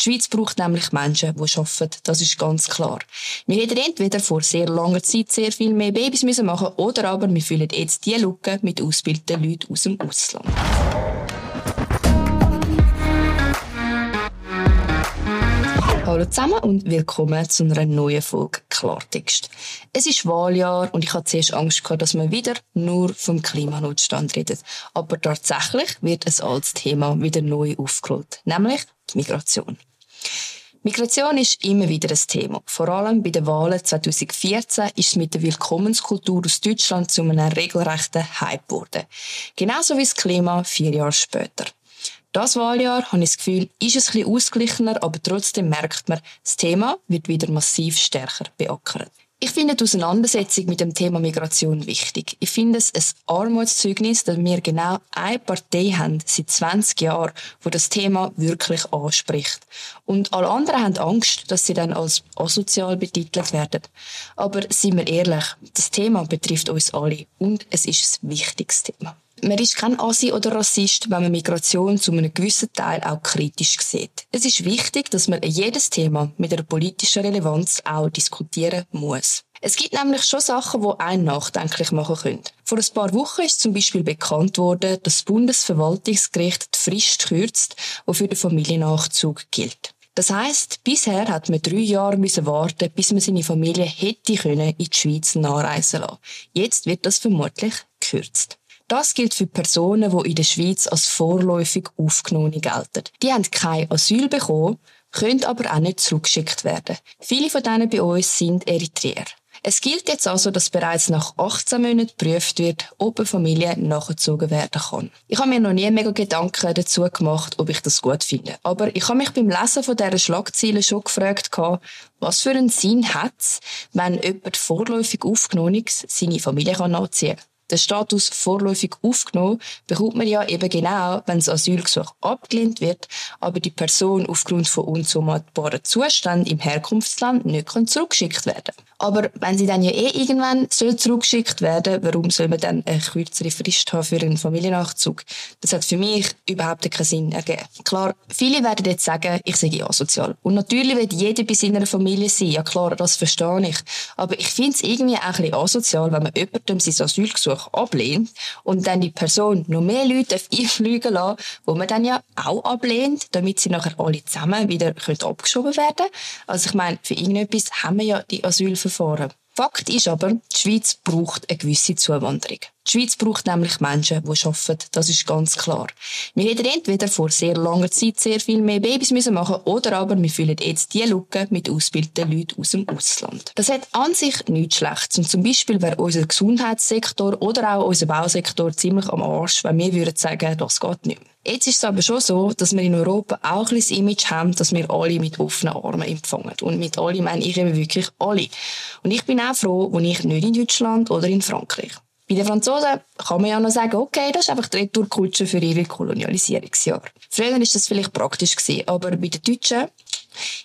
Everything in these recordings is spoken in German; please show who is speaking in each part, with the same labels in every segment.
Speaker 1: Die Schweiz braucht nämlich Menschen, die arbeiten. Das ist ganz klar. Wir hätten entweder vor sehr langer Zeit sehr viel mehr Babys müssen machen oder aber wir füllen jetzt die Lücke mit ausgebildeten Leuten aus dem Ausland. Hallo zusammen und willkommen zu einer neuen Folge Klartext. Es ist Wahljahr und ich hatte zuerst Angst gehabt, dass man wieder nur vom Klimanotstand redet. Aber tatsächlich wird ein altes Thema wieder neu aufgerollt, nämlich die Migration. Migration ist immer wieder ein Thema. Vor allem bei den Wahlen 2014 ist es mit der Willkommenskultur aus Deutschland zu einem regelrechten Hype geworden. Genauso wie das Klima vier Jahre später. Das Wahljahr, habe ich das Gefühl, ist es ein bisschen ausgeglichener, aber trotzdem merkt man, das Thema wird wieder massiv stärker beackert. Ich finde die Auseinandersetzung mit dem Thema Migration wichtig. Ich finde es ein Armutszeugnis, dass wir genau eine Partei haben seit 20 Jahren, wo das Thema wirklich anspricht. Und alle anderen haben Angst, dass sie dann als asozial betitelt werden. Aber seien wir ehrlich, das Thema betrifft uns alle und es ist ein wichtiges Thema. Man ist kein Asi oder Rassist, wenn man Migration zu einem gewissen Teil auch kritisch sieht. Es ist wichtig, dass man jedes Thema mit einer politischen Relevanz auch diskutieren muss. Es gibt nämlich schon Sachen, die einen nachdenklich machen können. Vor ein paar Wochen ist zum Beispiel bekannt worden, dass das Bundesverwaltungsgericht die Frist kürzt, die für den Familiennachzug gilt. Das heißt, bisher hat man drei Jahre warten, bis man seine Familie hätte können in die Schweiz nachreisen lassen. Jetzt wird das vermutlich gekürzt. Das gilt für Personen, die in der Schweiz als vorläufig aufgenommen gelten. Die haben kein Asyl bekommen, können aber auch nicht zurückgeschickt werden. Viele von denen bei uns sind Eritreer. Es gilt jetzt also, dass bereits nach 18 Monaten geprüft wird, ob eine Familie nachgezogen werden kann. Ich habe mir noch nie mega Gedanken dazu gemacht, ob ich das gut finde. Aber ich habe mich beim Lesen von dieser Schlagzeile schon gefragt, was für einen Sinn hat es, wenn jemand vorläufig aufgenommen seine Familie nachziehen kann. Den Status vorläufig aufgenommen bekommt man ja eben genau, wenn das Asylgesuch abgelehnt wird, aber die Person aufgrund von unzumutbaren Zuständen im Herkunftsland nicht zurückgeschickt werden. Aber wenn sie dann ja eh irgendwann soll zurückgeschickt werden, warum soll man dann eine kürzere Frist haben für einen Familiennachzug? Das hat für mich überhaupt keinen Sinn ergeben. Klar, viele werden jetzt sagen, ich sei asozial. Und natürlich wird jeder bei seiner Familie sein. Ja klar, das verstehe ich. Aber ich finde es irgendwie auch ein bisschen asozial, wenn man jemandem sein Asylgesuch ablehnt und dann die Person noch mehr Leute einfliegen lassen, wo man dann ja auch ablehnt, damit sie nachher alle zusammen wieder abgeschoben werden. Also ich meine, für irgendetwas haben wir ja die Asylverfahren Verfahren. Fakt ist aber, die Schweiz braucht eine gewisse Zuwanderung. Die Schweiz braucht nämlich Menschen, die arbeiten. Das ist ganz klar. Wir hätten entweder vor sehr langer Zeit sehr viel mehr Babys müssen machen oder aber wir füllen jetzt die Lücke mit ausgebildeten Leuten aus dem Ausland. Das hat an sich nichts Schlechtes. Und zum Beispiel wäre unser Gesundheitssektor oder auch unser Bausektor ziemlich am Arsch, wenn wir würden sagen, das geht nicht mehr. Jetzt ist es aber schon so, dass wir in Europa auch ein bisschen das Image haben, dass wir alle mit offenen Armen empfangen. Und mit alle meine ich eben wirklich alle. Und ich bin auch froh, wo ich nicht in Deutschland oder in Frankreich. Bei den Franzosen kann man ja noch sagen, okay, das ist einfach die Retourkutsche für ihre Kolonialisierungsjahre. Früher war das vielleicht praktisch aber bei den Deutschen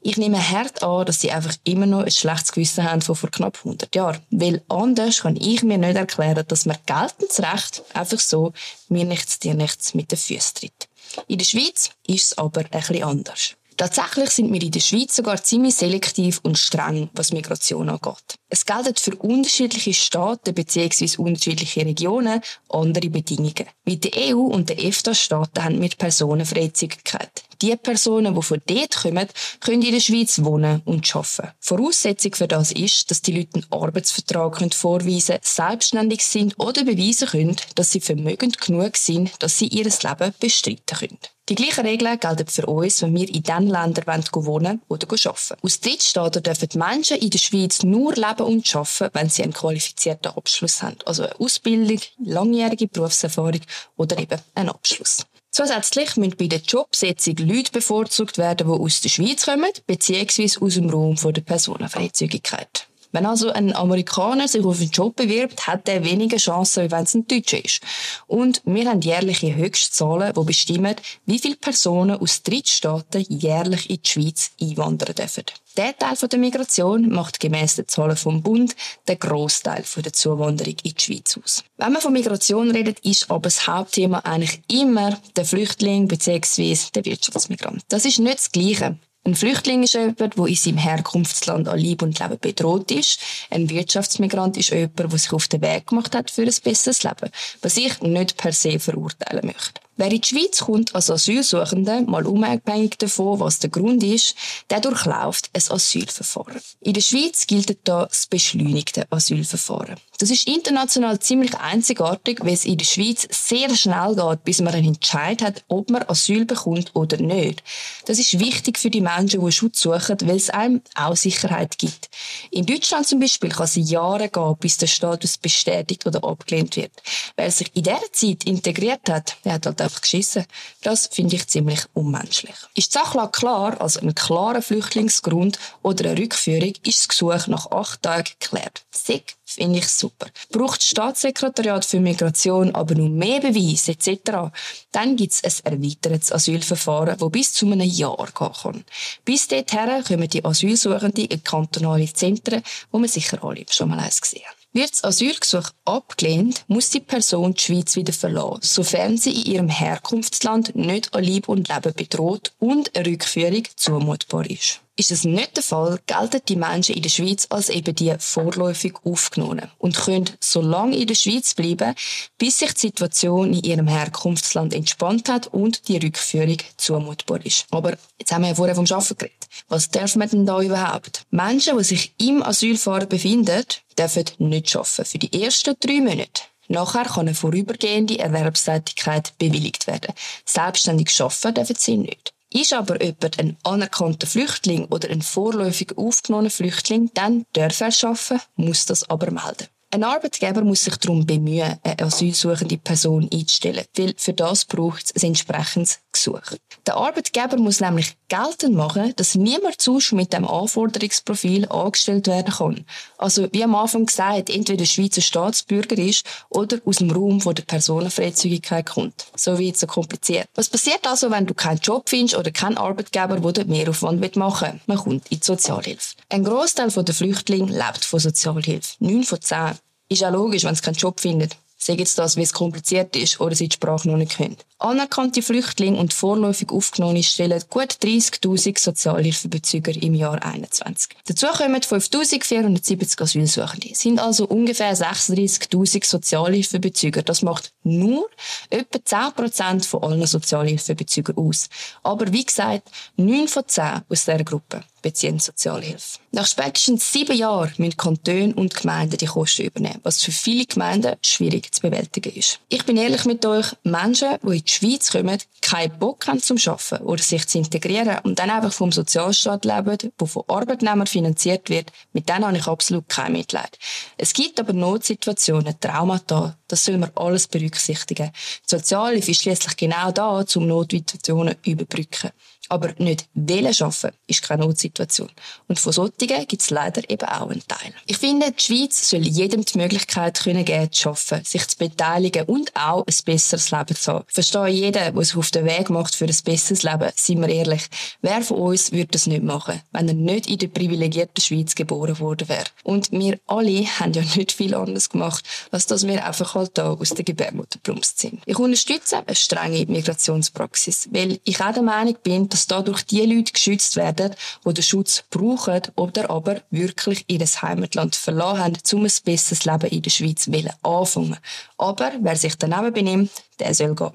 Speaker 1: ich nehme hart an, dass sie einfach immer noch ein schlechtes Gewissen haben von vor knapp 100 Jahren. Weil anders kann ich mir nicht erklären, dass man geltendes Recht einfach so mir nichts, dir nichts mit den Füßen tritt. In der Schweiz ist es aber bisschen anders. Tatsächlich sind wir in der Schweiz sogar ziemlich selektiv und streng, was Migration angeht. Es gelten für unterschiedliche Staaten bzw. unterschiedliche Regionen andere Bedingungen. Mit der EU und den EFTA-Staaten haben wir Personenfreizügigkeit. Die Personen, die von dort kommen, können in der Schweiz wohnen und arbeiten. Voraussetzung für das ist, dass die Leute einen Arbeitsvertrag vorweisen können, selbstständig sind oder beweisen können, dass sie vermögend genug sind, dass sie ihr Leben bestreiten können. Die gleichen Regeln gelten für uns, wenn wir in den Ländern wohnen oder arbeiten. Aus Drittstaaten dürfen die Menschen in der Schweiz nur leben und arbeiten, wenn sie einen qualifizierten Abschluss haben. Also eine Ausbildung, langjährige Berufserfahrung oder eben einen Abschluss. Zusätzlich müssen bei der Jobsetzung Leute bevorzugt werden, die aus der Schweiz kommen, beziehungsweise aus dem Raum der Personenfreizügigkeit. Wenn also ein Amerikaner sich auf einen Job bewirbt, hat er weniger Chancen, als wenn es ein Deutscher ist. Und wir haben jährliche Höchstzahlen, die bestimmen, wie viele Personen aus Drittstaaten jährlich in die Schweiz einwandern dürfen. Der Teil der Migration macht gemäss den Zahlen vom Bund den Großteil der Zuwanderung in die Schweiz aus. Wenn man von Migration redet, ist aber das Hauptthema eigentlich immer der Flüchtling bzw. der Wirtschaftsmigrant. Das ist nicht das Gleiche. Ein Flüchtling ist jemand, der in seinem Herkunftsland an Leib und Leben bedroht ist. Ein Wirtschaftsmigrant ist jemand, der sich auf den Weg gemacht hat für ein besseres Leben, was ich nicht per se verurteilen möchte. Wer in die Schweiz kommt als Asylsuchende, mal unabhängig davon, was der Grund ist, der durchläuft ein Asylverfahren. In der Schweiz gilt da das beschleunigte Asylverfahren. Das ist international ziemlich einzigartig, weil es in der Schweiz sehr schnell geht, bis man einen Entscheid hat, ob man Asyl bekommt oder nicht. Das ist wichtig für die Menschen, die Schutz suchen, weil es einem auch Sicherheit gibt. In Deutschland zum Beispiel kann es Jahre gehen, bis der Status bestätigt oder abgelehnt wird. Wer sich in dieser Zeit integriert hat, der hat halt einfach geschissen. Das finde ich ziemlich unmenschlich. Ist die Sachlage klar, also ein klarer Flüchtlingsgrund oder eine Rückführung, ist das Gesuch nach acht Tagen geklärt. Sick finde ich super. Braucht das Staatssekretariat für Migration aber noch mehr Beweise etc., dann gibt es ein erweitertes Asylverfahren, das bis zu einem Jahr gehen kann. Bis dorthin kommen die Asylsuchenden in kantonale Zentren, wo man sicher alle schon mal eins gesehen hat. Wird das Asylgesuch abgelehnt, muss die Person die Schweiz wieder verlassen, sofern sie in ihrem Herkunftsland nicht an Leib und Leben bedroht und eine Rückführung zumutbar ist. Ist es nicht der Fall, gelten die Menschen in der Schweiz als eben die vorläufig aufgenommen und können so lange in der Schweiz bleiben, bis sich die Situation in ihrem Herkunftsland entspannt hat und die Rückführung zumutbar ist. Aber jetzt haben wir ja vorher vom Schaffen geredet. Was darf man denn da überhaupt? Menschen, die sich im Asylfahren befinden, dürfen nicht arbeiten für die ersten drei Monate. Nachher kann eine vorübergehende Erwerbstätigkeit bewilligt werden. Selbstständig arbeiten dürfen sie nicht. Ist aber jemand ein anerkannter Flüchtling oder ein vorläufig aufgenommener Flüchtling, dann darf er arbeiten, muss das aber melden. Ein Arbeitgeber muss sich darum bemühen, eine asylsuchende Person einzustellen, weil für das braucht es ein entsprechendes Gesuch. Der Arbeitgeber muss nämlich geltend machen, dass niemand sonst mit dem Anforderungsprofil angestellt werden kann. Also, wie am Anfang gesagt, entweder Schweizer Staatsbürger ist oder aus dem Raum, wo der Personenfreizügigkeit kommt. So wie so kompliziert. Was passiert also, wenn du keinen Job findest oder keinen Arbeitgeber, der dort Mehraufwand machen will? Man kommt in die Sozialhilfe. Ein Großteil der Flüchtlinge lebt von Sozialhilfe. Neun von zehn. Ist auch logisch, wenn sie keinen Job findet. Sei jetzt das, weil es kompliziert ist oder sie die Sprache noch nicht können. Anerkannte Flüchtlinge und vorläufig Aufgenommene stellen gut 30.000 Sozialhilfebezüger im Jahr 2021. Dazu kommen 5.470 Asylsuchende. Sind also ungefähr 36.000 Sozialhilfebezüger. Das macht nur etwa 10% von allen Sozialhilfebezügern aus. Aber wie gesagt, 9 von 10 aus dieser Gruppe beziehen Sozialhilfe. Nach spätestens sieben Jahren müssen Kantone und Gemeinden die Kosten übernehmen, was für viele Gemeinden schwierig zu bewältigen ist. Ich bin ehrlich mit euch, Menschen, die in die Schweiz kommen, keinen Bock haben zum Arbeiten oder sich zu integrieren und dann einfach vom Sozialstaat leben, der von Arbeitnehmern finanziert wird, mit denen habe ich absolut kein Mitleid. Es gibt aber Notsituationen, Traumata, das soll man alles berücksichtigen. Die Sozialhilfe ist schließlich genau da, um Notsituationen überbrücken. Aber nicht wählen schaffen ist keine Notsituation. Und von solchen gibt es leider eben auch einen Teil. Ich finde, die Schweiz soll jedem die Möglichkeit können geben, zu arbeiten, sich zu beteiligen und auch ein besseres Leben zu haben. Verstehe jeden, der sich auf den Weg macht für ein besseres Leben. Seien wir ehrlich. Wer von uns würde das nicht machen, wenn er nicht in der privilegierten Schweiz geboren worden wäre? Und wir alle haben ja nicht viel anderes gemacht, als dass wir einfach halt da aus der Gebärmutter plumpst sind. Ich unterstütze eine strenge Migrationspraxis, weil ich auch der Meinung bin, dass dadurch die Leute geschützt werden, die den Schutz brauchen oder aber wirklich ihr Heimatland verloren haben, um ein besseres Leben in der Schweiz anfangen. Aber wer sich daneben benimmt, der soll gehen.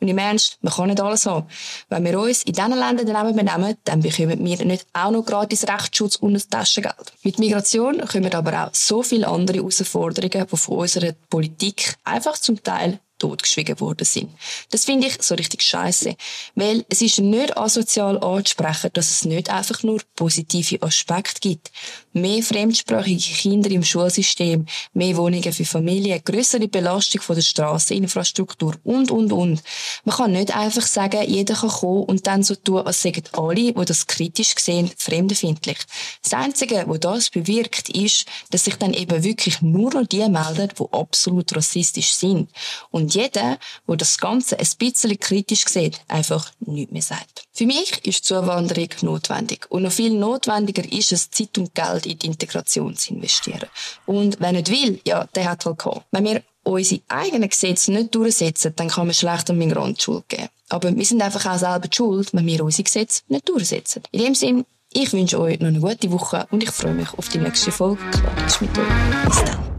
Speaker 1: Und im Ernst, man kann nicht alles haben. Wenn wir uns in diesen Ländern daneben benehmen, dann bekommen wir nicht auch noch gratis Rechtsschutz und ein Taschengeld. Mit Migration kommen aber auch so viele andere Herausforderungen, die von unserer Politik einfach zum Teil totgeschwiegen worden sind. Das finde ich so richtig scheiße, weil es ist nicht asozial anzusprechen, dass es nicht einfach nur positive Aspekte gibt. Mehr fremdsprachige Kinder im Schulsystem, mehr Wohnungen für Familien, größere Belastung von der Strasseninfrastruktur und, und, und. Man kann nicht einfach sagen, jeder kann kommen und dann so tun, als seien alle, die das kritisch sehen, fremdenfindlich. Das Einzige, was das bewirkt, ist, dass sich dann eben wirklich nur noch die melden, die absolut rassistisch sind. Und jeder, der das Ganze ein bisschen kritisch sieht, einfach nichts mehr sagt. Für mich ist Zuwanderung notwendig. Und noch viel notwendiger ist es, Zeit und Geld in die Integration zu investieren. Und wer nicht will, ja, der hat halt gehabt. Wenn wir unsere eigenen Gesetze nicht durchsetzen, dann kann man schlecht an Migranten Schuld geben. Aber wir sind einfach auch selber schuld, wenn wir unsere Gesetze nicht durchsetzen. In dem Sinne, ich wünsche euch noch eine gute Woche und ich freue mich auf die nächste Folge. Klar, mit euch. Bis dann.